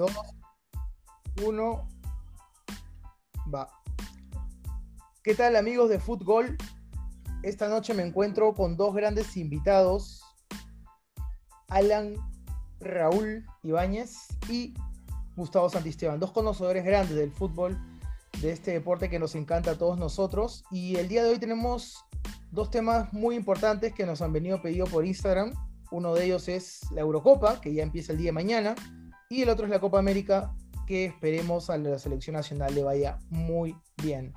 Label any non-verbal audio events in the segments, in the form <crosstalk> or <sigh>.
dos, uno, va. ¿Qué tal amigos de fútbol? Esta noche me encuentro con dos grandes invitados, Alan Raúl Ibáñez y Gustavo Santisteban, dos conocedores grandes del fútbol, de este deporte que nos encanta a todos nosotros. Y el día de hoy tenemos dos temas muy importantes que nos han venido pedido por Instagram. Uno de ellos es la Eurocopa, que ya empieza el día de mañana, y el otro es la Copa América, que esperemos a la selección nacional le vaya muy bien.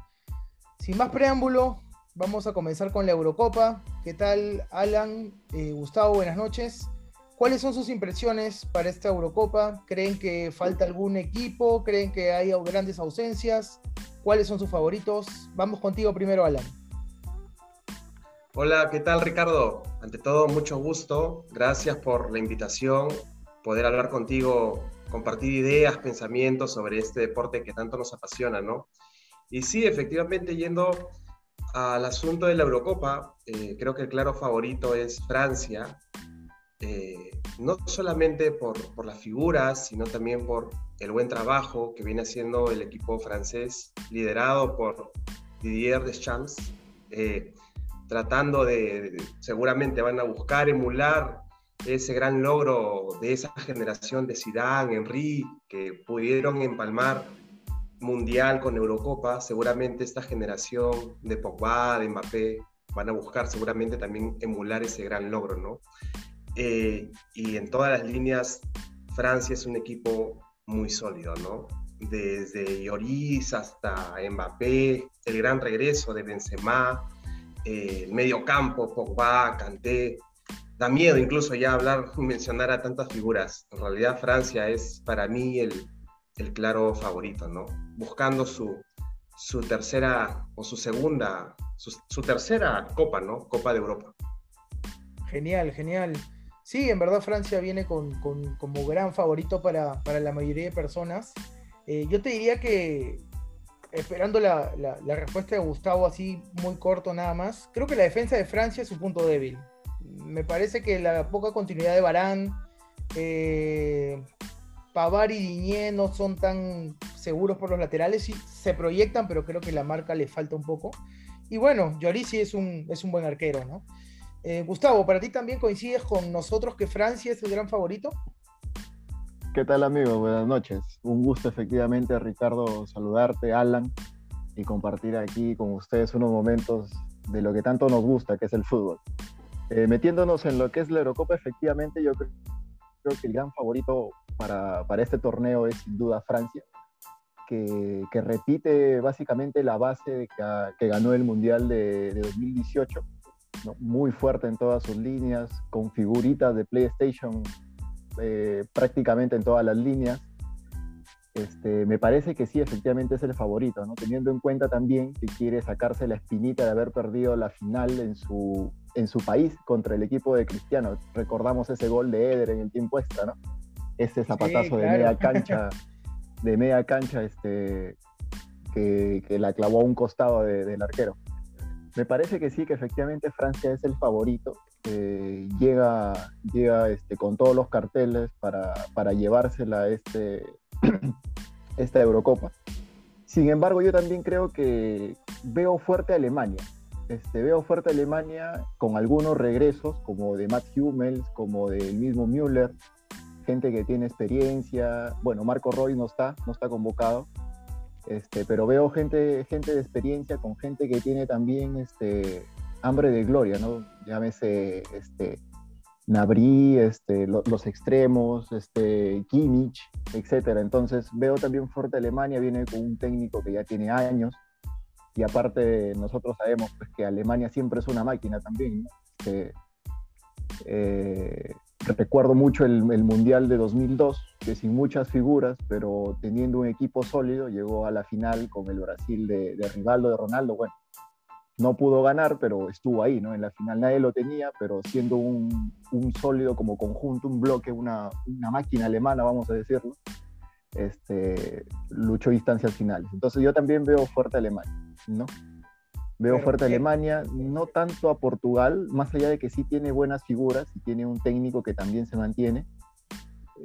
Sin más preámbulo, vamos a comenzar con la Eurocopa. ¿Qué tal, Alan? Eh, Gustavo, buenas noches. ¿Cuáles son sus impresiones para esta Eurocopa? ¿Creen que falta algún equipo? ¿Creen que hay grandes ausencias? ¿Cuáles son sus favoritos? Vamos contigo primero, Alan. Hola, ¿qué tal Ricardo? Ante todo, mucho gusto. Gracias por la invitación, poder hablar contigo, compartir ideas, pensamientos sobre este deporte que tanto nos apasiona, ¿no? Y sí, efectivamente, yendo al asunto de la Eurocopa, eh, creo que el claro favorito es Francia, eh, no solamente por, por, las figuras, sino también por el buen trabajo que viene haciendo el equipo francés, liderado por Didier Deschamps. Eh, tratando de, seguramente van a buscar emular ese gran logro de esa generación de Zidane, Henry, que pudieron empalmar mundial con Eurocopa, seguramente esta generación de Pogba, de Mbappé, van a buscar seguramente también emular ese gran logro, ¿no? Eh, y en todas las líneas, Francia es un equipo muy sólido, ¿no? Desde Lloris hasta Mbappé, el gran regreso de Benzema, eh, el medio campo, Pogba, Kanté. Da miedo incluso ya hablar, <laughs> mencionar a tantas figuras. En realidad Francia es para mí el, el claro favorito, ¿no? Buscando su, su tercera o su segunda, su, tercera copa, ¿no? Copa de Europa. Genial, genial. Sí, en verdad Francia viene con, con, como gran favorito para, para, la mayoría de personas. Eh, yo te diría que esperando la, respuesta de Gustavo así muy corto nada más, creo que la defensa de Francia es su punto débil. Me parece que la poca continuidad de Barán, eh, Pavar y Diñé no son tan seguros por los laterales, sí se proyectan, pero creo que la marca le falta un poco. Y bueno, Lloris es un, es un buen arquero, ¿no? Eh, Gustavo, ¿para ti también coincides con nosotros que Francia es el gran favorito? ¿Qué tal amigos? Buenas noches. Un gusto efectivamente, Ricardo, saludarte, Alan, y compartir aquí con ustedes unos momentos de lo que tanto nos gusta, que es el fútbol. Eh, metiéndonos en lo que es la Eurocopa, efectivamente yo creo, que el gran favorito para, este torneo es sin duda Francia, que, repite básicamente la base que, que ganó el Mundial de, de 2018, ¿no? muy fuerte en todas sus líneas, con figuritas de PlayStation eh, prácticamente en todas las líneas. Este, me parece que sí, efectivamente es el favorito, ¿no? teniendo en cuenta también que quiere sacarse la espinita de haber perdido la final en su, en su país contra el equipo de Cristiano. Recordamos ese gol de Eder en el tiempo extra, ¿no? Ese zapatazo de media cancha, de media cancha este, que, que la clavó a un costado del arquero. Me parece que sí, que efectivamente Francia es el favorito. Eh, llega llega este, con todos los carteles para, para llevársela este, <clears throat> esta Eurocopa. Sin embargo, yo también creo que veo fuerte a Alemania. Este, veo fuerte Alemania con algunos regresos, como de Matt Hummels, como del mismo Müller, gente que tiene experiencia. Bueno, Marco Roy no está, no está convocado, este, pero veo gente, gente de experiencia con gente que tiene también este, hambre de gloria, ¿no? Llámese este, Nabri, este, los extremos, este, Kimmich, etc. Entonces veo también fuerte Alemania, viene con un técnico que ya tiene años, y aparte nosotros sabemos pues, que Alemania siempre es una máquina también, ¿no? eh, recuerdo mucho el, Mundial de 2002, que sin muchas figuras, pero teniendo un equipo sólido, llegó a la final con el Brasil de, de Rivaldo, de Ronaldo. Bueno, no pudo ganar, pero estuvo ahí, ¿no? En la final nadie lo tenía, pero siendo un, sólido como conjunto, un bloque, una, una, máquina alemana, vamos a decirlo, este, luchó instancias finales. Entonces yo también veo fuerte a Alemania, ¿no? Veo fuerte a Alemania, no tanto a Portugal, más allá de que sí tiene buenas figuras y tiene un técnico que también se mantiene.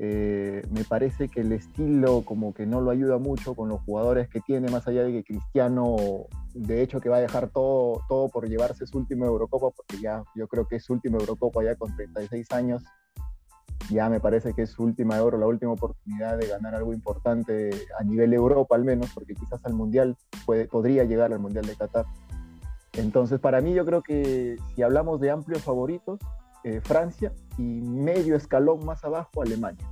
eh, me parece que el estilo como que no lo ayuda mucho con los jugadores que tiene, más allá de que Cristiano, de hecho que va a dejar todo, todo por llevarse su última Eurocopa, porque ya yo creo que es su última Eurocopa ya con 36 años, ya me parece que es su última Euro, la última oportunidad de ganar algo importante a nivel Europa al menos, porque quizás al Mundial puede, podría llegar al Mundial de Qatar. Entonces, para mí yo creo que si hablamos de amplios favoritos, eh, Francia y medio escalón más abajo Alemania.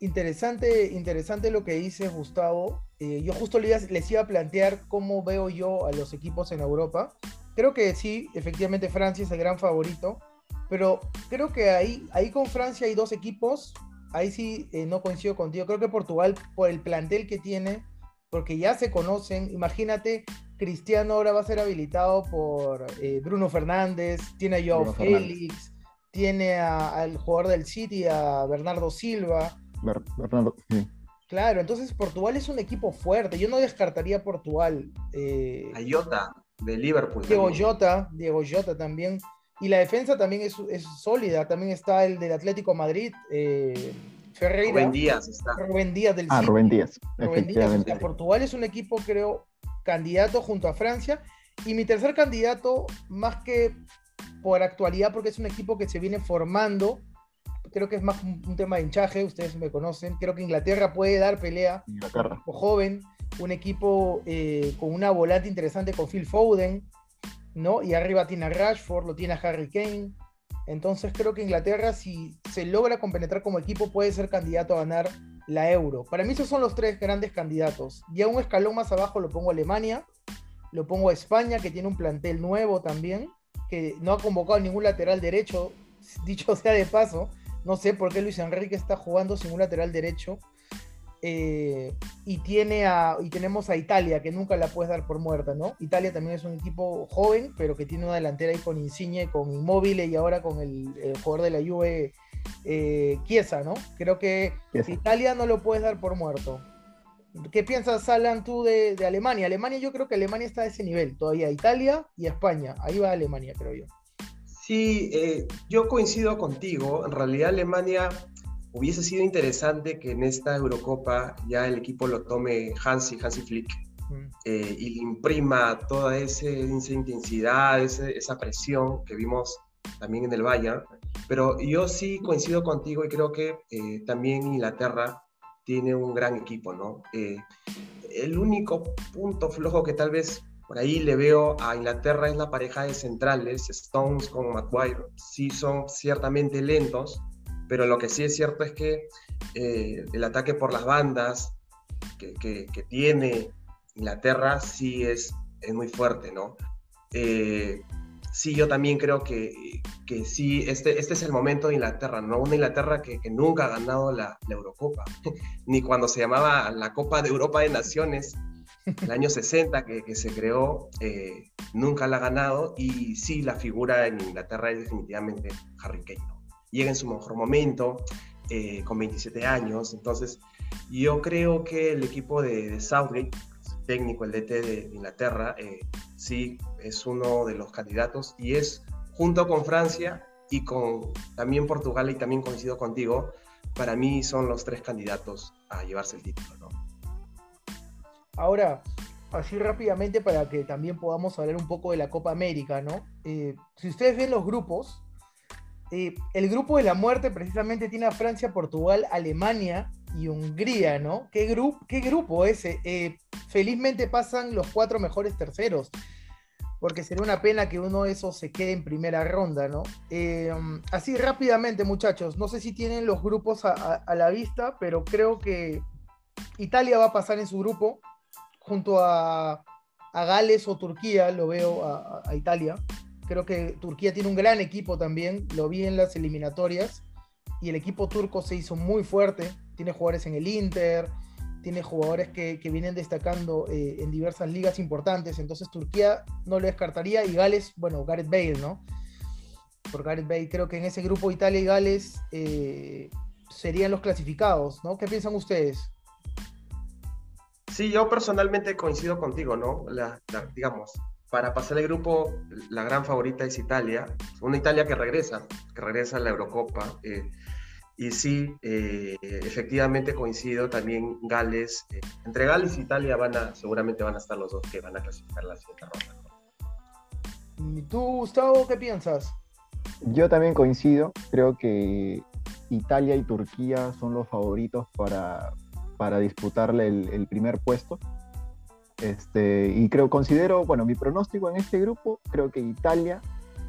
Interesante, interesante lo que dice Gustavo. Eh, yo justo les iba a plantear cómo veo yo a los equipos en Europa. Creo que sí, efectivamente Francia es el gran favorito, pero creo que ahí, ahí con Francia hay dos equipos. Ahí sí eh, no coincido contigo. Creo que Portugal, por el plantel que tiene, porque ya se conocen, imagínate Cristiano ahora va a ser habilitado por eh, Bruno Fernández, tiene a Joao Félix, tiene al jugador del City, a Bernardo Silva. Bernardo, sí. Claro, entonces Portugal es un equipo fuerte. Yo no descartaría Portugal. Eh, a Jota, de Liverpool. Diego Jota, Diego Jota también. Y la defensa también es, sólida. También está el del Atlético Madrid, eh, Ferreira. Rubén Díaz está. Rubén Díaz del ah, City. Rubén Díaz. Rubén Díaz. Portugal es un equipo, creo, candidato junto a Francia. Y mi tercer candidato, más que por actualidad, porque es un equipo que se viene formando, creo que es más un, tema de hinchaje, ustedes me conocen, creo que Inglaterra puede dar pelea, Inglaterra. un joven, un equipo eh, con una volante interesante con Phil Foden, ¿no? Y arriba tiene a Rashford, lo tiene a Harry Kane. Entonces creo que Inglaterra, si se logra compenetrar como equipo, puede ser candidato a ganar la euro. Para mí esos son los tres grandes candidatos. Ya un escalón más abajo lo pongo a Alemania, lo pongo a España, que tiene un plantel nuevo también, que no ha convocado ningún lateral derecho, <laughs> dicho sea de paso. No sé por qué Luis Enrique está jugando sin un lateral derecho. Eh, y, tiene a, y tenemos a Italia, que nunca la puedes dar por muerta, ¿no? Italia también es un equipo joven, pero que tiene una delantera ahí con Insigne, con Immobile y ahora con el, el jugador de la Juve, eh, Chiesa, ¿no? Creo que Italia no lo puedes dar por muerto. ¿Qué piensas, Alan, tú de, Alemania? Alemania, yo creo que Alemania está a ese nivel, todavía Italia y España. Ahí va Alemania, creo yo. Sí, eh, yo coincido contigo. En realidad, Alemania hubiese sido interesante que en esta Eurocopa ya el equipo lo tome Hansi, Hansi Flick, mm. eh, y imprima toda esa intensidad, esa presión que vimos también en el Bayern. Pero yo sí coincido contigo y creo que eh, también Inglaterra tiene un gran equipo, ¿no? Eh, el único punto flojo que tal vez por ahí le veo a Inglaterra es la pareja de centrales, Stones con Maguire. Sí son ciertamente lentos, pero lo que sí es cierto es que eh, el ataque por las bandas que, que, tiene Inglaterra sí es, es muy fuerte, ¿no? sí, yo también creo que, que sí, este, este es el momento de Inglaterra, ¿no? Una Inglaterra que, que nunca ha ganado la, la, Eurocopa, <laughs> ni cuando se llamaba la Copa de Europa de Naciones, el año <laughs> 60 que, que se creó, eh, nunca la ha ganado, y sí, la figura en Inglaterra es definitivamente Harry Kane. Llega en su mejor momento, eh, con 27 años, entonces yo creo que el equipo de, de Southgate, técnico, el DT de Inglaterra, eh, sí es uno de los candidatos y es junto con Francia y con también Portugal y también coincido contigo, para mí son los tres candidatos a llevarse el título. ¿no? Ahora, así rápidamente para que también podamos hablar un poco de la Copa América, ¿no? Eh, si ustedes ven los grupos, eh, el grupo de la muerte precisamente tiene a Francia, Portugal, Alemania y Hungría, ¿no? ¿Qué, grupo qué grupo ese? Eh, felizmente pasan los cuatro mejores terceros, porque sería una pena que uno de esos se quede en primera ronda, ¿no? Eh, así rápidamente, muchachos, no sé si tienen los grupos a, la vista, pero creo que Italia va a pasar en su grupo junto a, Gales o Turquía, lo veo a Italia. Creo que Turquía tiene un gran equipo también, lo vi en las eliminatorias y el equipo turco se hizo muy fuerte tiene jugadores en el Inter, tiene jugadores que, vienen destacando eh, en diversas ligas importantes, entonces Turquía no lo descartaría y Gales, bueno, Gareth Bale, ¿no? Por Gareth Bale, creo que en ese grupo Italia y Gales eh, serían los clasificados, ¿no? ¿Qué piensan ustedes? Sí, yo personalmente coincido contigo, ¿no? digamos, para pasar el grupo, la gran favorita es Italia, una Italia que regresa, que regresa a la Eurocopa. Eh, y sí, eh, efectivamente coincido también Gales, eh, entre Gales e Italia van a, seguramente van a estar los dos que van a clasificar la siguiente ronda. ¿Y tú, Gustavo, qué piensas? Yo también coincido, creo que Italia y Turquía son los favoritos para, para disputarle el, primer puesto. Este, y creo, considero, bueno, mi pronóstico en este grupo, creo que Italia,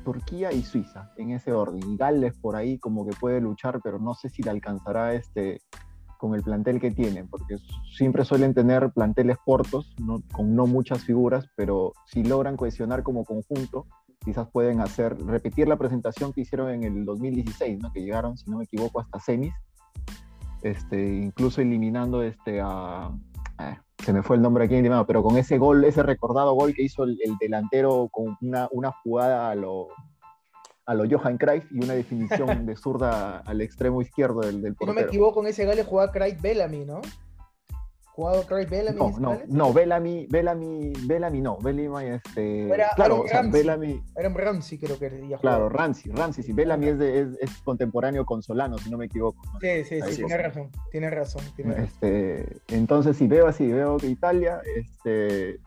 Turquía y Suiza, en ese orden. Y Gales por ahí como que puede luchar, pero no sé si le alcanzará este, con el plantel que tienen, porque siempre suelen tener planteles cortos, con no muchas figuras, pero si logran cohesionar como conjunto, quizás pueden hacer, repetir la presentación que hicieron en el 2016, ¿no? que llegaron, si no me equivoco, hasta semis, este, incluso eliminando este, a, se me fue el nombre aquí pero con ese gol, ese recordado gol que hizo el, delantero con una, una, jugada a lo, a lo Johan Cruyff y una definición <laughs> de zurda al extremo izquierdo del, del portero. Si no me equivoco, con ese gol le jugaba Cruyff Bellamy, ¿no? Jugado Craig Bellamy. No, no, no, Bellamy, Bellamy, Bellamy no, Bellamy este. Era, claro, o sea, Bellamy. Era Ramsey, creo que ya Claro, Ramsey, Ramsey, sí, Bellamy es, de, es, es, contemporáneo con Solano, si no me equivoco. Sí, sí, sí, tiene razón, tiene razón, tiene razón. Este, entonces, si veo así, veo que Italia, este,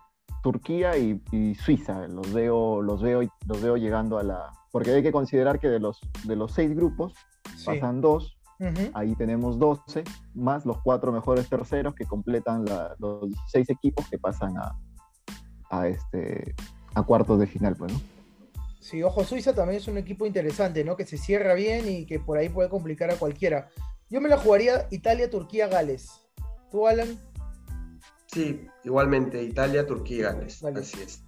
Turquía y, y, Suiza, los veo, los veo, los veo llegando a la. Porque hay que considerar que de los, de los seis grupos, pasan dos Ahí tenemos 12, más los cuatro mejores terceros que completan los 16 equipos que pasan a, este, a cuartos de final, pues, ¿no? Sí, ojo, Suiza también es un equipo interesante, ¿no? Que se cierra bien y que por ahí puede complicar a cualquiera. Yo me la jugaría Italia, Turquía, Gales. ¿Tú, Alan? Sí, igualmente, Italia, Turquía, Gales. Así es.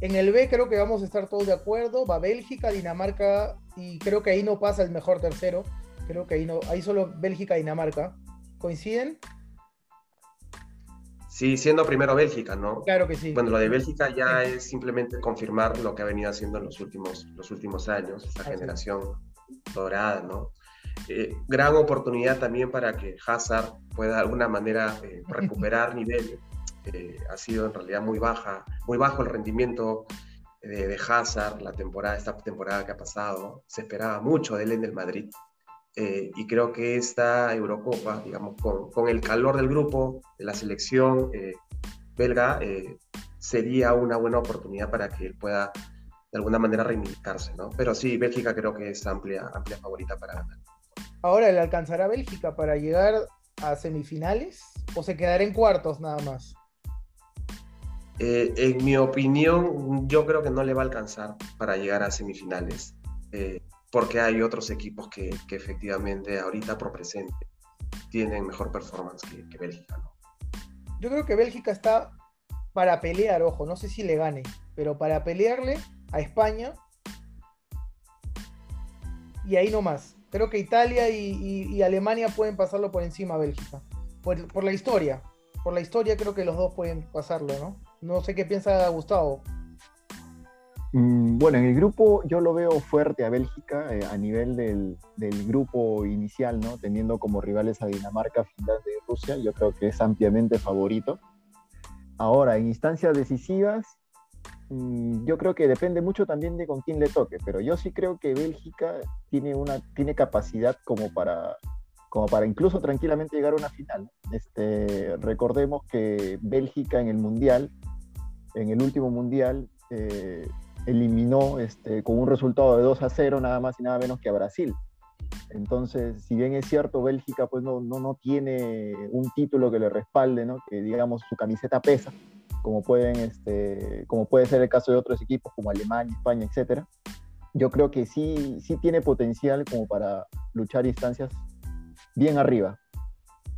En el B creo que vamos a estar todos de acuerdo. Va Bélgica, Dinamarca y creo que ahí no pasa el mejor tercero. Creo que ahí, no, ahí solo Bélgica y Dinamarca. ¿Coinciden? Sí, siendo primero Bélgica, ¿no? Claro que sí. Bueno, lo de Bélgica ya es simplemente confirmar lo que ha venido haciendo en los últimos, los últimos años, esta generación dorada, ¿no? Eh, gran oportunidad también para que Hazard pueda de alguna manera eh, <laughs> recuperar nivel. Eh, ha sido en realidad muy baja, muy bajo el rendimiento de, de, Hazard la temporada, esta temporada que ha pasado. Se esperaba mucho de él en el Madrid. Eh, y creo que esta Eurocopa, digamos, con, el calor del grupo, de la selección eh, belga, eh, sería una buena oportunidad para que él pueda de alguna manera reivindicarse, ¿no? Pero sí, Bélgica creo que es amplia, amplia favorita para ganar. Ahora, ¿le alcanzará Bélgica para llegar a semifinales o se quedará en cuartos nada más? en mi opinión, yo creo que no le va a alcanzar para llegar a semifinales porque hay otros equipos que, efectivamente ahorita por presente tienen mejor performance que, Bélgica. ¿no? Yo creo que Bélgica está para pelear, ojo, no sé si le gane, pero para pelearle a España y ahí no más. Creo que Italia y, Alemania pueden pasarlo por encima a Bélgica, por, la historia. Por la historia creo que los dos pueden pasarlo, ¿no? No sé qué piensa Gustavo. Mm, bueno, en el grupo yo lo veo fuerte a Bélgica eh, a nivel del, grupo inicial, ¿no? Teniendo como rivales a Dinamarca, Finlandia y Rusia, yo creo que es ampliamente favorito. Ahora, en instancias decisivas, mm, yo creo que depende mucho también de con quién le toque, pero yo sí creo que Bélgica tiene, una, tiene capacidad como para, como para incluso tranquilamente llegar a una final. Este, recordemos que Bélgica en el Mundial, en el último Mundial, eh, eliminó este, con un resultado de 2 a 0 nada más y nada menos que a Brasil. Entonces, si bien es cierto, Bélgica pues no, no, no tiene un título que le respalde, ¿no? que digamos su camiseta pesa, como, pueden, este, como puede ser el caso de otros equipos como Alemania, España, etc. Yo creo que sí, sí tiene potencial como para luchar instancias bien arriba.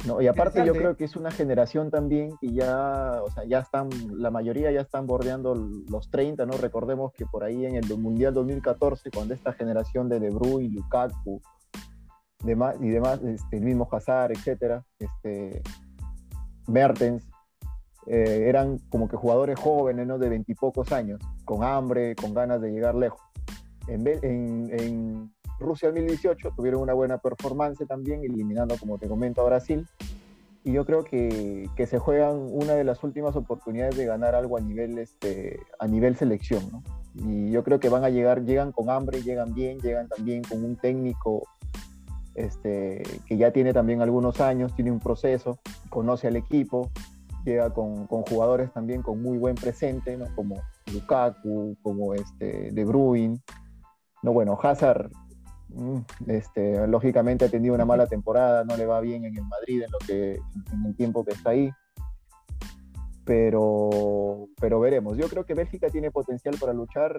No, y aparte yo creo que es una generación también que ya, o sea, ya están, la mayoría ya están bordeando los 30, ¿no? Recordemos que por ahí en el Mundial 2014, cuando esta generación de De Bruyne, Lukaku demás, y demás, este, el mismo Hazard, etcétera, este, Mertens, eh, eran como que jugadores jóvenes, ¿no? De veintipocos años, con hambre, con ganas de llegar lejos. En, en, en Rusia 2018 tuvieron una buena performance también, eliminando, como te comento, a Brasil. Y yo creo que, que se juegan una de las últimas oportunidades de ganar algo a nivel, este, a nivel selección. ¿no? Y yo creo que van a llegar, llegan con hambre, llegan bien, llegan también con un técnico este, que ya tiene también algunos años, tiene un proceso, conoce al equipo, llega con, jugadores también con muy buen presente, ¿no? como Lukaku, como este, De Bruyne. No, bueno, Hazard, este, lógicamente ha tenido una mala temporada, no le va bien en Madrid en, lo que, en el tiempo que está ahí. Pero, pero veremos. Yo creo que Bélgica tiene potencial para luchar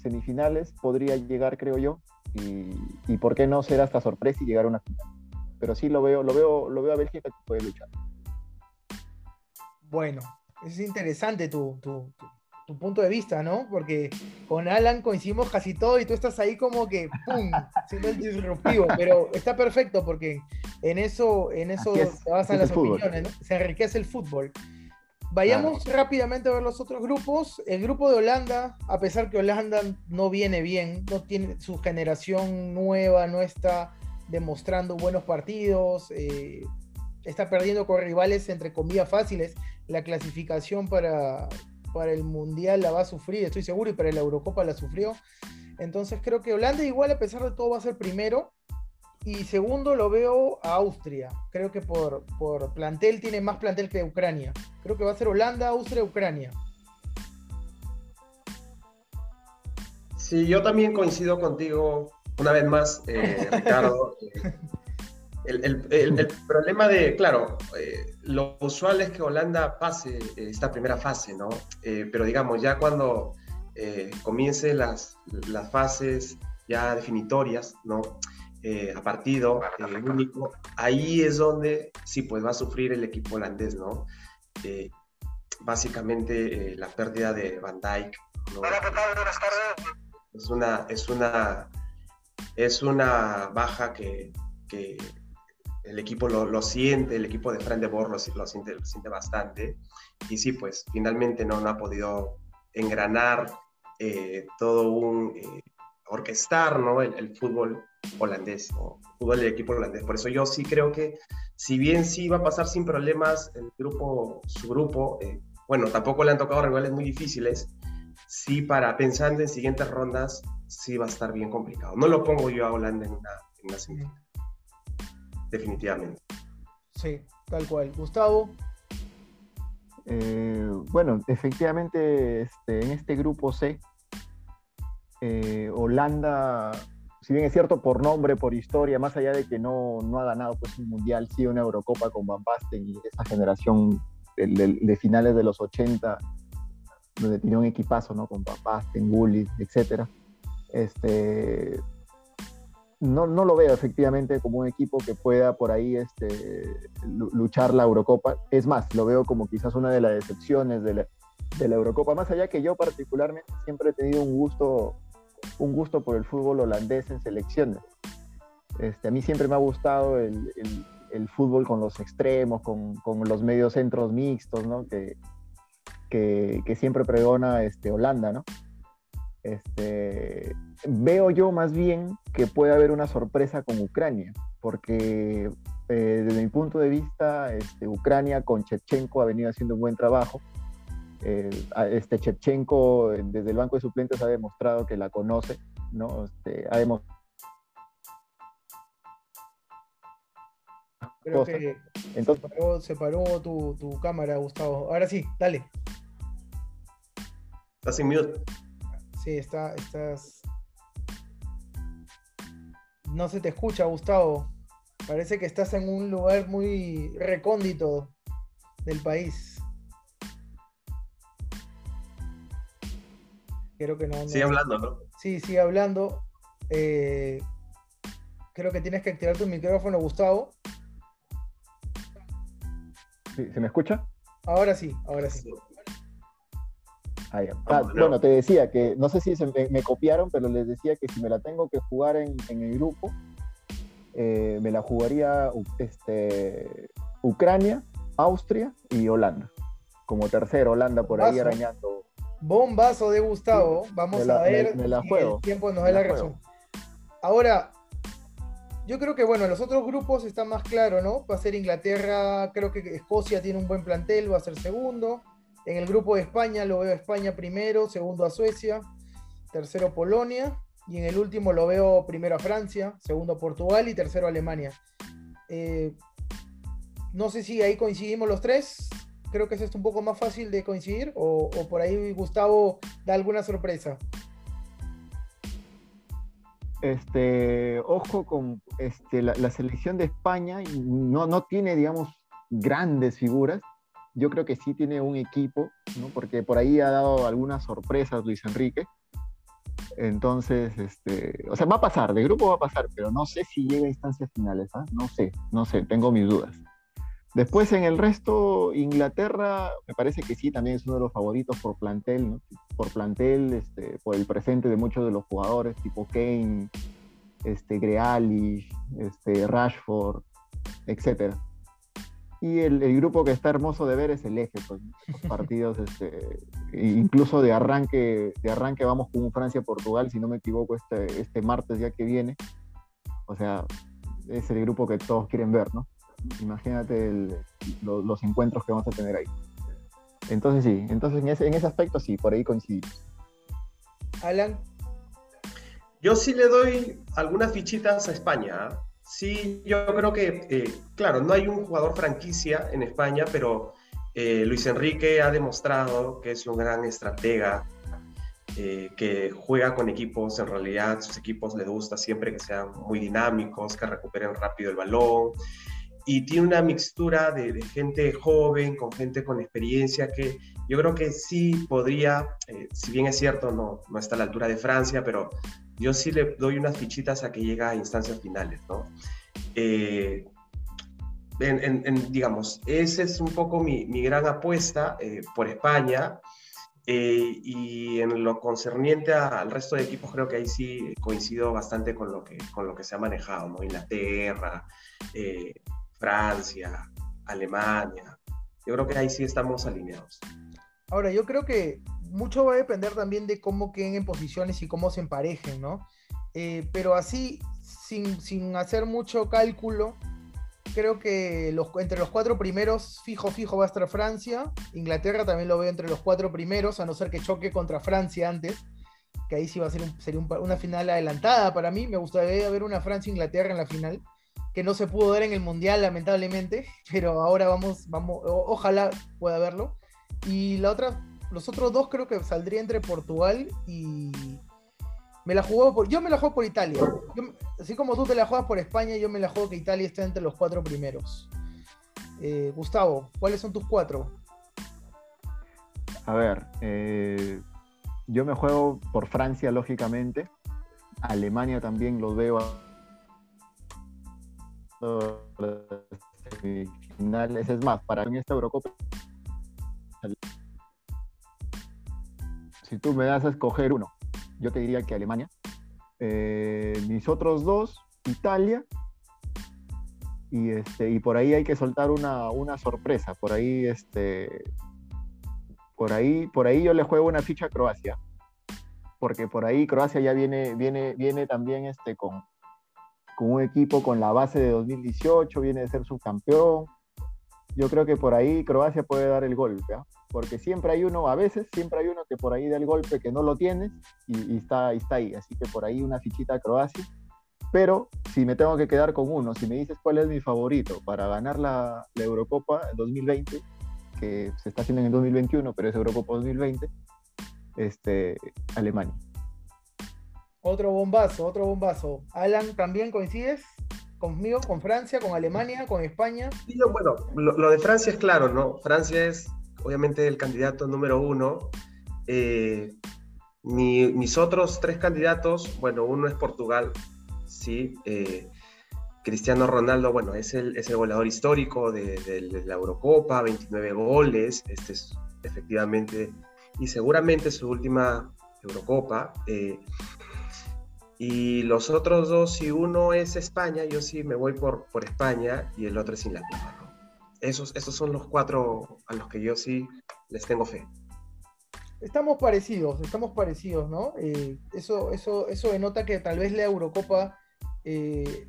semifinales, podría llegar, creo yo, y, y por qué no ser hasta sorpresa y llegar a una final. Pero sí lo veo, lo veo, lo veo a Bélgica que puede luchar. Bueno, es interesante tu, punto de vista, ¿no? Porque con Alan coincidimos casi todo y tú estás ahí como que, ¡pum!, siendo el disruptivo, pero está perfecto porque en eso, en eso se basan las opiniones, ¿no? Se enriquece el fútbol. Vayamos rápidamente a ver los otros grupos. El grupo de Holanda, a pesar que Holanda no viene bien, no tiene su generación nueva, no está demostrando buenos partidos, eh, está perdiendo con rivales entre comillas fáciles. La clasificación para, para el Mundial la va a sufrir, estoy seguro, y para la Eurocopa la sufrió. Entonces creo que Holanda igual a pesar de todo va a ser primero. Y segundo lo veo a Austria. Creo que por, por plantel tiene más plantel que Ucrania. Creo que va a ser Holanda, Austria, Ucrania. Sí, yo también coincido contigo una vez más, eh, Ricardo. <laughs> El, problema de, claro, eh, lo usual es que Holanda pase esta primera fase, ¿no? Eh, pero digamos, ya cuando eh, comiencen las, las fases ya definitorias, ¿no? a partido único, ahí es donde sí, pues va a sufrir el equipo holandés, ¿no? básicamente la pérdida de Van Dijk. ¿no? Es una, es una, es una baja que, que el equipo lo, siente, el equipo de Fran de Boer lo, siente, siente bastante. Y sí, pues finalmente no, no ha podido engranar eh, todo un eh, orquestar ¿no? el, fútbol holandés, ¿no? el fútbol del equipo holandés. Por eso yo sí creo que, si bien sí va a pasar sin problemas el grupo, su grupo, eh, bueno, tampoco le han tocado rivales muy difíciles, sí para pensando en siguientes rondas, sí va a estar bien complicado. No lo pongo yo a Holanda en una, en definitivamente. Sí, tal cual. Gustavo. Eh, bueno, efectivamente, este, en este grupo C, eh, Holanda, si bien es cierto por nombre, por historia, más allá de que no, no ha ganado pues, un mundial, sí una Eurocopa con Van Basten y esa generación de, finales de los 80, donde tenía un equipazo, ¿no? Con Van Basten, Gullit, etcétera. Este, no, no, lo veo efectivamente como un equipo que pueda por ahí este, luchar la Eurocopa. Es más, lo veo como quizás una de las decepciones de la, Eurocopa. Más allá que yo particularmente siempre he tenido un gusto, un gusto por el fútbol holandés en selecciones. Este, a mí siempre me ha gustado el, el, fútbol con los extremos, con, con, los medios centros mixtos, ¿no? que, que, que siempre pregona este, Holanda, ¿no? Este, veo yo más bien que puede haber una sorpresa con Ucrania, porque eh, desde mi punto de vista, este, Ucrania con Chevchenko ha venido haciendo un buen trabajo. Eh, este Chevchenko desde el banco de suplentes ha demostrado que la conoce, ¿no? Este, ha demostrado Creo que Entonces, se paró, tu, tu, cámara, Gustavo. Ahora sí, dale. Estás sin mute. Sí, está, estás. No se te escucha, Gustavo. Parece que estás en un lugar muy recóndito del país. Creo que no. Sigue hablando, ¿no? Sí, sigue hablando. Eh, creo que tienes que activar tu micrófono, Gustavo. ¿Se me escucha? Ahora sí, ahora sí. Ah, ah, bueno, te decía que no sé si me, copiaron, pero les decía que si me la tengo que jugar en, el grupo, eh, me la jugaría este, Ucrania, Austria y Holanda. Como tercero, Holanda por ahí arañando. Bombazo de Gustavo. Vamos a ver me, la juego. el tiempo nos da la, razón. Ahora, yo creo que bueno, los otros grupos están más claros, ¿no? Va a ser Inglaterra, creo que Escocia tiene un buen plantel, va a ser segundo. En el grupo de España lo veo a España primero, segundo a Suecia, tercero Polonia Y en el último lo veo primero a Francia, segundo a Portugal y tercero a Alemania. Eh, no sé si ahí coincidimos los tres. Creo que es esto un poco más fácil de coincidir. O, por ahí Gustavo da alguna sorpresa. Este, ojo con este, la, selección de España, no, no tiene, digamos, grandes figuras. Yo creo que sí tiene un equipo, ¿no? porque por ahí ha dado algunas sorpresas Luis Enrique. Entonces, este, o sea, va a pasar, de grupo va a pasar, pero no sé si llega a instancias finales, ¿ah? No sé, no sé, tengo mis dudas. Después en el resto, Inglaterra, me parece que sí, también es uno de los favoritos por plantel, ¿no? por plantel, este, por el presente de muchos de los jugadores, tipo Kane, este, Grealish, este, Rashford, etc. Y el, grupo que está hermoso de ver es el eje, pues, los partidos, este, incluso de arranque, de arranque vamos con Francia-Portugal, si no me equivoco, este, este martes ya que viene. O sea, es el grupo que todos quieren ver, ¿no? Imagínate los encuentros que vamos a tener ahí. Entonces sí, entonces en ese, en ese aspecto sí, por ahí coincidimos. Alan. Yo sí le doy algunas fichitas a España. Sí, yo creo que, eh, claro, no hay un jugador franquicia en España, pero eh, Luis Enrique ha demostrado que es un gran estratega, eh, que juega con equipos, en realidad sus equipos le gusta siempre que sean muy dinámicos, que recuperen rápido el balón, y tiene una mixtura de, gente joven con gente con experiencia que yo creo que sí podría, si bien es cierto, no, no está a la altura de Francia, pero yo sí le doy unas fichitas a que llega a instancias finales, ¿no? Eh, digamos, esa es un poco mi, gran apuesta eh, por España. y en lo concerniente al resto de equipos, creo que ahí sí coincido bastante con lo que, se ha manejado, ¿no? Inglaterra, Francia, Alemania. Yo creo que ahí sí estamos alineados. Ahora, yo creo que mucho va a depender también de cómo queden en posiciones y cómo se emparejen, ¿no? Eh, pero así, sin, hacer mucho cálculo, creo que los, entre los cuatro primeros, fijo, fijo va a estar Francia. Inglaterra también lo veo entre los cuatro primeros, a no ser que choque contra Francia antes, que ahí sí va a ser sería una final adelantada para mí. Me gustaría ver una Francia-Inglaterra en la final que no se pudo ver en el Mundial, lamentablemente, <laughs> pero ahora vamos, vamos, ojalá pueda verlo. Y la otra, los otros dos creo que saldría entre Portugal y... Me la jugó por, yo me la juego por Italia. así como tú te la juegas por España, yo me la juego que Italia esté entre los cuatro primeros. Eh, Gustavo, ¿cuáles son tus cuatro? A ver, eh, yo me juego por Francia, lógicamente. Alemania también lo veo semifinales. Es más, para mí esta Eurocopa, si tú me das a escoger uno, yo te diría que Alemania. Eh, mis otros dos, Italia. Y, este, y por ahí hay que soltar una, una sorpresa. Por ahí, este, por ahí, por ahí yo le juego una ficha a Croacia. Porque por ahí Croacia ya viene, viene, viene también este, con, con un equipo con la base de 2018, viene de ser subcampeón. Yo creo que por ahí Croacia puede dar el golpe, ¿ah? Porque siempre hay uno, a veces siempre hay uno que por ahí da el golpe que no lo tienes y, está, está ahí. Así que por ahí una fichita a Croacia. Pero si me tengo que quedar con uno, si me dices cuál es mi favorito para ganar la, la Eurocopa 2020, que se está haciendo en el 2021, pero es Eurocopa 2020, este, Alemania. Otro bombazo, otro bombazo. Alan, ¿también coincides conmigo, con Francia, con Alemania, con España? Sí, bueno, lo, de Francia es claro, ¿no? Francia es obviamente el candidato número uno. Eh, mis otros tres candidatos, bueno, uno es Portugal, sí. Eh, Cristiano Ronaldo, bueno, es el, es el goleador histórico de, la Eurocopa, 29 goles, este es efectivamente, y seguramente su última Eurocopa. Eh, y los otros dos, si uno es España, yo sí me voy por, por España y el otro es Inglaterra. Esos, esos son los cuatro a los que yo sí les tengo fe. Estamos parecidos, estamos parecidos, ¿no? Eh, eso, eso, eso denota que tal vez la Eurocopa eh,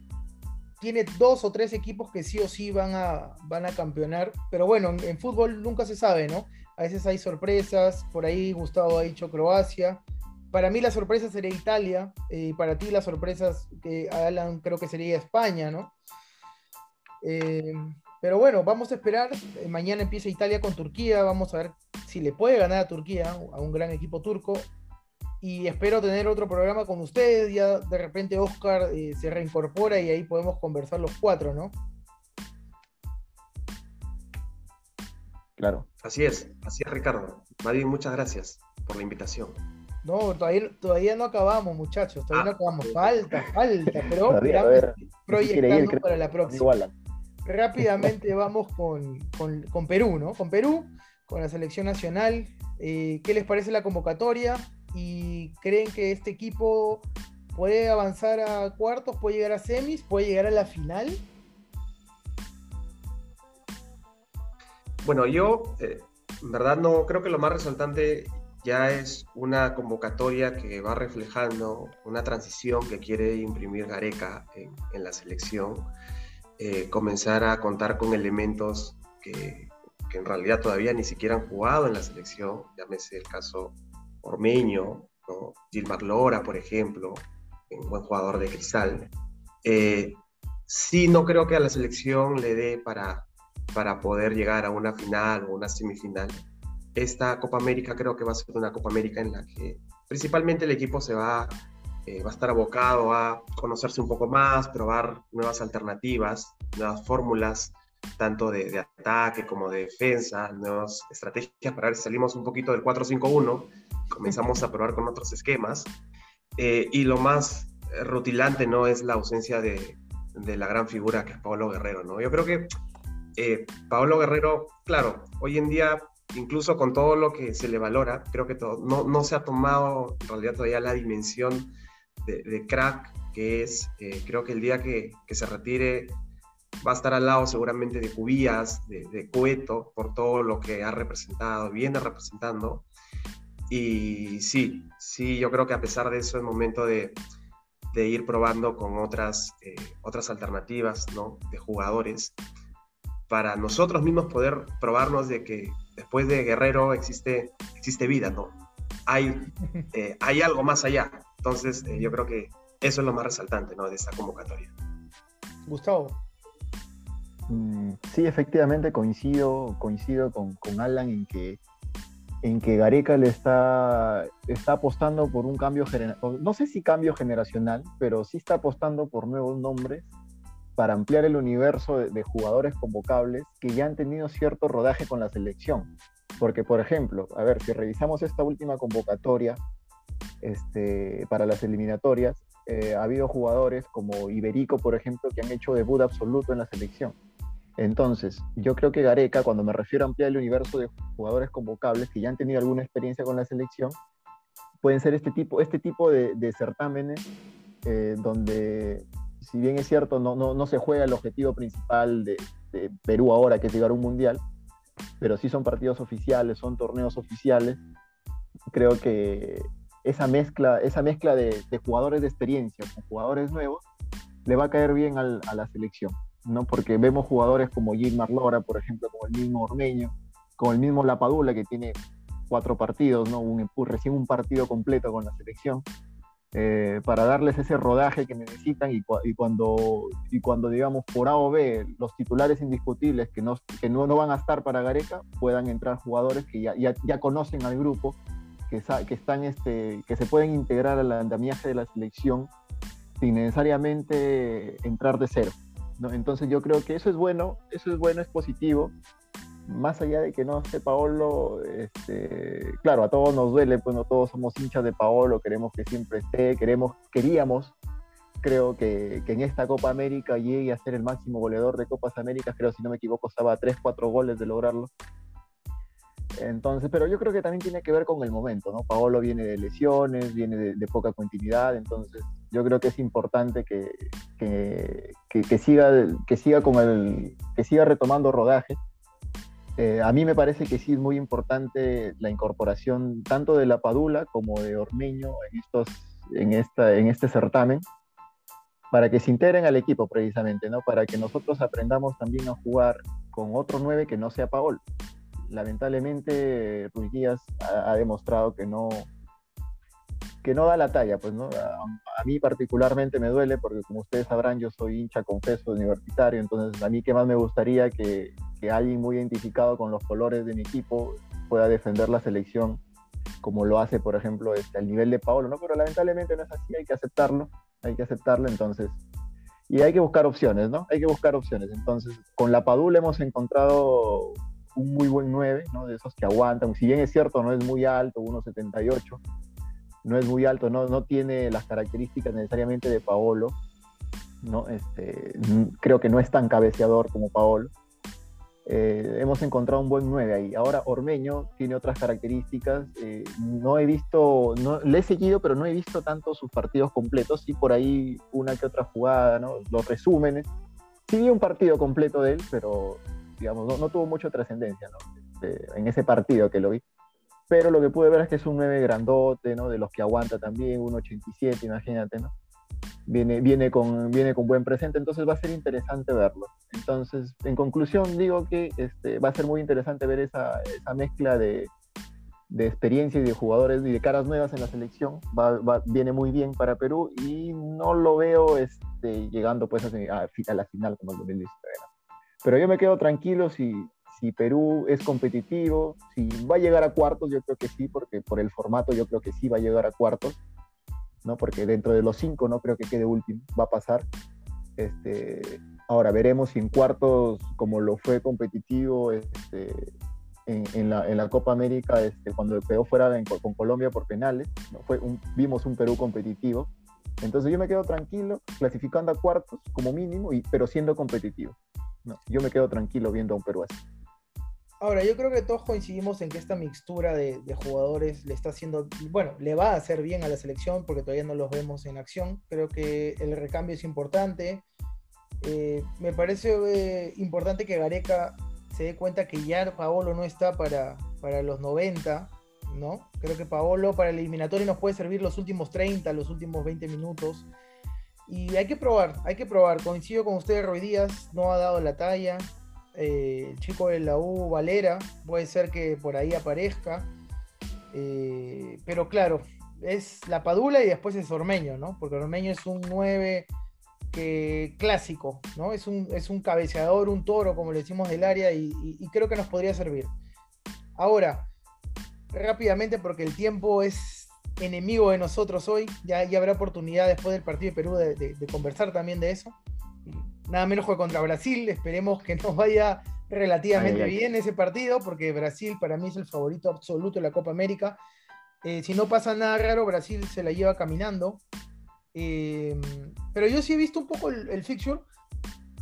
tiene dos o tres equipos que sí o sí van a, van a campeonar, pero bueno, en, fútbol nunca se sabe, ¿no? A veces hay sorpresas, por ahí Gustavo ha dicho Croacia, para mí la sorpresa sería Italia, y para ti las sorpresas que Alan creo que sería España, ¿no? Eh, pero bueno, vamos a esperar. Eh, mañana empieza Italia con Turquía. Vamos a ver si le puede ganar a Turquía, a un gran equipo turco. Y espero tener otro programa con ustedes. Ya de repente Oscar eh, se reincorpora y ahí podemos conversar los cuatro, ¿no? Claro. Así es, así es Ricardo. Madrid, muchas gracias por la invitación. No, todavía, todavía no acabamos, muchachos. Todavía no ah. acabamos. Falta, falta. Pero proyectando para la próxima. Rápidamente <laughs> vamos con, Perú, ¿no? Con Perú, con la selección nacional. Eh, ¿Qué les parece la convocatoria? ¿Y creen que este equipo puede avanzar a cuartos, puede llegar a semis, puede llegar a la final? Bueno, yo, eh, en verdad, no creo que lo más resaltante ya es una convocatoria que va reflejando una transición que quiere imprimir Gareca en, la selección, eh, comenzar a contar con elementos que, en realidad todavía ni siquiera han jugado en la selección, llámese el caso Ormeño, ¿no? Gilmar Lora, por ejemplo, un buen jugador de cristal. Eh, sí, no creo que a la selección le dé para, para poder llegar a una final o una semifinal esta Copa América creo que va a ser una Copa América en la que principalmente el equipo se va, eh, va a estar abocado a conocerse un poco más, probar nuevas alternativas, nuevas fórmulas, tanto de, ataque como de defensa, nuevas estrategias para ver si salimos un poquito del 4-5-1, comenzamos a probar con otros esquemas. Eh, y lo más rutilante no es la ausencia de, de, la gran figura que es Pablo Guerrero. ¿no? Yo creo que eh, Pablo Guerrero, claro, hoy en día incluso con todo lo que se le valora, creo que todo, no, no se ha tomado en realidad todavía la dimensión de, crack que es. Eh, creo que el día que, que, se retire va a estar al lado seguramente de Cubías, de, de Cueto, por todo lo que ha representado, viene representando. Y sí, sí, yo creo que a pesar de eso es momento de, de ir probando con otras, eh, otras alternativas ¿no? de jugadores para nosotros mismos poder probarnos de que después de Guerrero existe, existe vida, ¿no? Hay, eh, hay algo más allá. Entonces, eh, yo creo que eso es lo más resaltante, ¿no? De esta convocatoria. Gustavo. Mm, sí, efectivamente coincido, coincido con, con, Alan en que, en que Gareca le está, está apostando por un cambio generacional, no sé si cambio generacional, pero sí está apostando por nuevos nombres para ampliar el universo de, jugadores convocables que ya han tenido cierto rodaje con la selección. Porque, por ejemplo, a ver, si revisamos esta última convocatoria este, para las eliminatorias, eh, ha habido jugadores como Iberico, por ejemplo, que han hecho debut absoluto en la selección. Entonces, yo creo que Gareca, cuando me refiero a ampliar el universo de jugadores convocables que ya han tenido alguna experiencia con la selección, pueden ser este tipo, este tipo de, certámenes eh, donde si bien es cierto, no, no, no se juega el objetivo principal de, Perú ahora, que es llegar a un mundial, pero sí son partidos oficiales, son torneos oficiales. Creo que esa mezcla, esa mezcla de, jugadores de experiencia con jugadores nuevos le va a caer bien a la selección, ¿no? Porque vemos jugadores como Gilmar Lora, por ejemplo, como el mismo Ormeño, como el mismo Lapadula, que tiene cuatro partidos, ¿no? Un, recién un partido completo con la selección. Eh, para darles ese rodaje que necesitan y, cuando, y cuando, digamos, por A o B, los titulares indiscutibles que no, que no, no van a estar para Gareca, puedan entrar jugadores que ya, ya, conocen al grupo, que, que, están, este, que se pueden integrar al andamiaje de la selección sin necesariamente entrar de cero. Entonces yo creo que eso es bueno, eso es bueno, es positivo, más allá de que no esté Paolo, este, claro, a todos nos duele, pues no todos somos hinchas de Paolo, queremos que siempre esté, queremos, queríamos, creo que, que, en esta Copa América llegue a ser el máximo goleador de Copas Américas, creo si no me equivoco estaba a 3, 4 goles de lograrlo. Entonces, pero yo creo que también tiene que ver con el momento, ¿no? Paolo viene de lesiones, viene de, poca continuidad, entonces yo creo que es importante que, que, siga, que siga con el, que siga retomando rodaje eh, a mí me parece que sí es muy importante la incorporación tanto de la Padula como de Ormeño en, estos, en, esta, en este certamen, para que se integren al equipo precisamente, ¿no? para que nosotros aprendamos también a jugar con otro 9 que no sea Paol. Lamentablemente Ruiz Díaz ha, demostrado que no, que no da la talla, pues, ¿no? A, mí particularmente me duele porque, como ustedes sabrán, yo soy hincha confeso universitario, entonces a mí que más me gustaría que, que alguien muy identificado con los colores de mi equipo pueda defender la selección como lo hace, por ejemplo, este, al nivel de Paolo, ¿no? Pero lamentablemente no es así, hay que aceptarlo, hay que aceptarlo, entonces, y hay que buscar opciones, ¿no? Hay que buscar opciones. Entonces, con la Padula hemos encontrado un muy buen 9, ¿no? De esos que aguantan, si bien es cierto, no es muy alto, 1,78, no es muy alto, no, no tiene las características necesariamente de Paolo, ¿no? Este, creo que no es tan cabeceador como Paolo. Eh, hemos encontrado un buen 9 ahí. Ahora Ormeño tiene otras características. Eh, no he visto, no, le he seguido, pero no he visto tanto sus partidos completos. Sí, por ahí una que otra jugada, ¿no? los resúmenes. Sí vi un partido completo de él, pero digamos, no, tuvo mucha trascendencia ¿no? en ese partido que lo vi pero lo que pude ver es que es un 9 grandote, ¿no? De los que aguanta también, 1.87, imagínate, ¿no? Viene, viene, con, viene con buen presente, entonces va a ser interesante verlo. Entonces, en conclusión, digo que este, va a ser muy interesante ver esa, esa mezcla de, de, experiencia y de jugadores y de caras nuevas en la selección. Va, viene muy bien para Perú y no lo veo este, llegando pues a, a, la final como el 2019. Pero yo me quedo tranquilo si, si Perú es competitivo, si va a llegar a cuartos, yo creo que sí, porque por el formato yo creo que sí va a llegar a cuartos, ¿no? Porque dentro de los cinco no creo que quede último, va a pasar. Este, ahora veremos si en cuartos, como lo fue competitivo este, en, la, en, la, Copa América, este, cuando quedó fuera con Colombia por penales, ¿no? fue un, vimos un Perú competitivo. Entonces yo me quedo tranquilo, clasificando a cuartos como mínimo, y, pero siendo competitivo. No, yo me quedo tranquilo viendo a un Perú así. Ahora, yo creo que todos coincidimos en que esta mixtura de, jugadores le está haciendo, bueno, le va a hacer bien a la selección porque todavía no los vemos en acción. Creo que el recambio es importante. Eh, me parece eh, importante que Gareca se dé cuenta que ya Paolo no está para, para los 90, ¿no? Creo que Paolo para el eliminatorio nos puede servir los últimos 30, los últimos 20 minutos. Y hay que probar, hay que probar. Coincido con ustedes, Roy Díaz no ha dado la talla. Eh, el chico de la U Valera, puede ser que por ahí aparezca. Eh, pero claro, es la Padula y después es Ormeño, ¿no? Porque Ormeño es un 9 que, clásico, ¿no? Es un, es un cabeceador, un toro, como le decimos del área, y, creo que nos podría servir. Ahora, rápidamente, porque el tiempo es enemigo de nosotros hoy, ya, habrá oportunidad después del partido de Perú de conversar también de eso nada menos juega contra Brasil. Esperemos que nos vaya relativamente bien ese partido, porque Brasil para mí es el favorito absoluto de la Copa América. Eh, si no pasa nada raro, Brasil se la lleva caminando. Eh, pero yo sí he visto un poco el, el, fixture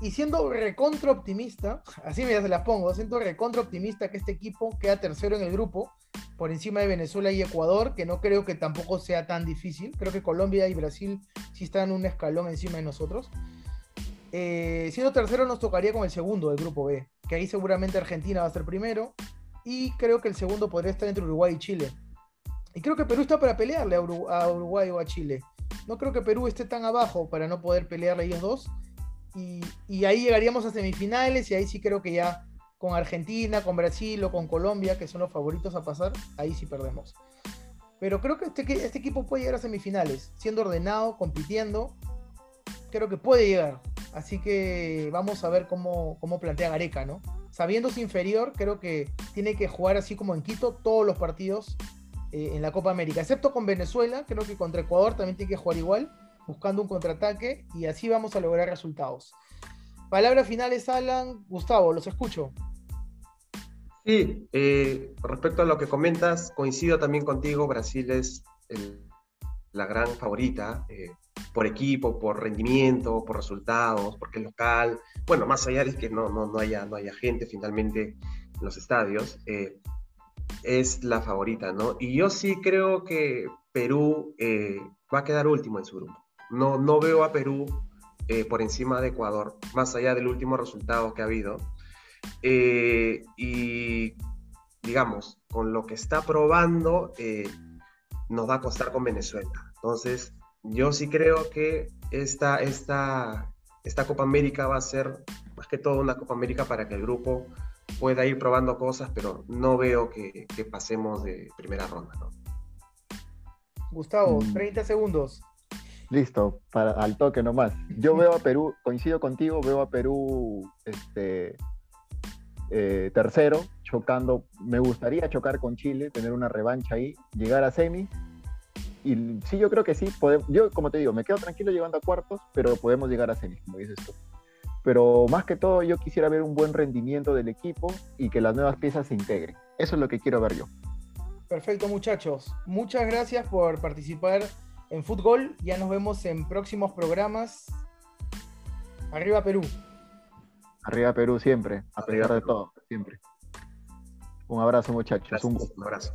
y siendo recontra optimista, <laughs> así me se las pongo, siendo recontra optimista que este equipo queda tercero en el grupo, por encima de Venezuela y Ecuador, que no creo que tampoco sea tan difícil. Creo que Colombia y Brasil sí están un escalón encima de nosotros. Eh, siendo tercero nos tocaría con el segundo del grupo B, que ahí seguramente Argentina va a ser primero y creo que el segundo podría estar entre Uruguay y Chile. Y creo que Perú está para pelearle a, Uruguay o a Chile. No creo que Perú esté tan abajo para no poder pelearle a ellos dos. Y, ahí llegaríamos a semifinales y ahí sí creo que ya con Argentina, con Brasil o con Colombia, que son los favoritos a pasar, ahí sí perdemos. Pero creo que este, este equipo puede llegar a semifinales, siendo ordenado, compitiendo. Creo que puede llegar. Así que vamos a ver cómo, plantea Gareca, ¿no? Sabiéndose inferior, creo que tiene que jugar así como en Quito todos los partidos eh, en la Copa América, excepto con Venezuela, creo que contra Ecuador también tiene que jugar igual, buscando un contraataque y así vamos a lograr resultados. Palabras finales, Alan. Gustavo, los escucho. Sí, eh, respecto a lo que comentas, coincido también contigo, Brasil es la gran favorita. Eh, por equipo, por rendimiento, por resultados, porque es local. Bueno, más allá de que no, no, no, haya, no haya gente finalmente en los estadios, eh, es la favorita, ¿no? Y yo sí creo que Perú eh, va a quedar último en su grupo. No, no veo a Perú eh, por encima de Ecuador, más allá del último resultado que ha habido. y digamos, con lo que está probando, nos va a costar con Venezuela. Entonces, yo sí creo que esta, esta, esta Copa América va a ser más que todo una Copa América para que el grupo pueda ir probando cosas, pero no veo que, pasemos de primera ronda. Gustavo, Mm. 30 segundos. Listo, para, al toque nomás. Yo veo a Perú, coincido contigo, veo a Perú este, eh, tercero, chocando. Me gustaría chocar con Chile, tener una revancha ahí, llegar a semis. Y sí, yo creo que sí. pode- yo, como te digo, me quedo tranquilo llegando a cuartos, pero podemos llegar a semis, como dices tú. Pero más que todo, yo quisiera ver un buen rendimiento del equipo y que las nuevas piezas se integren. Eso es lo que quiero ver yo. Perfecto, muchachos. Muchas gracias por participar en Fútbol. Ya nos vemos en próximos programas. Arriba Perú. Arriba Perú siempre, a pesar de todo, siempre. Un abrazo muchachos, Gracias. un gusto. Un abrazo.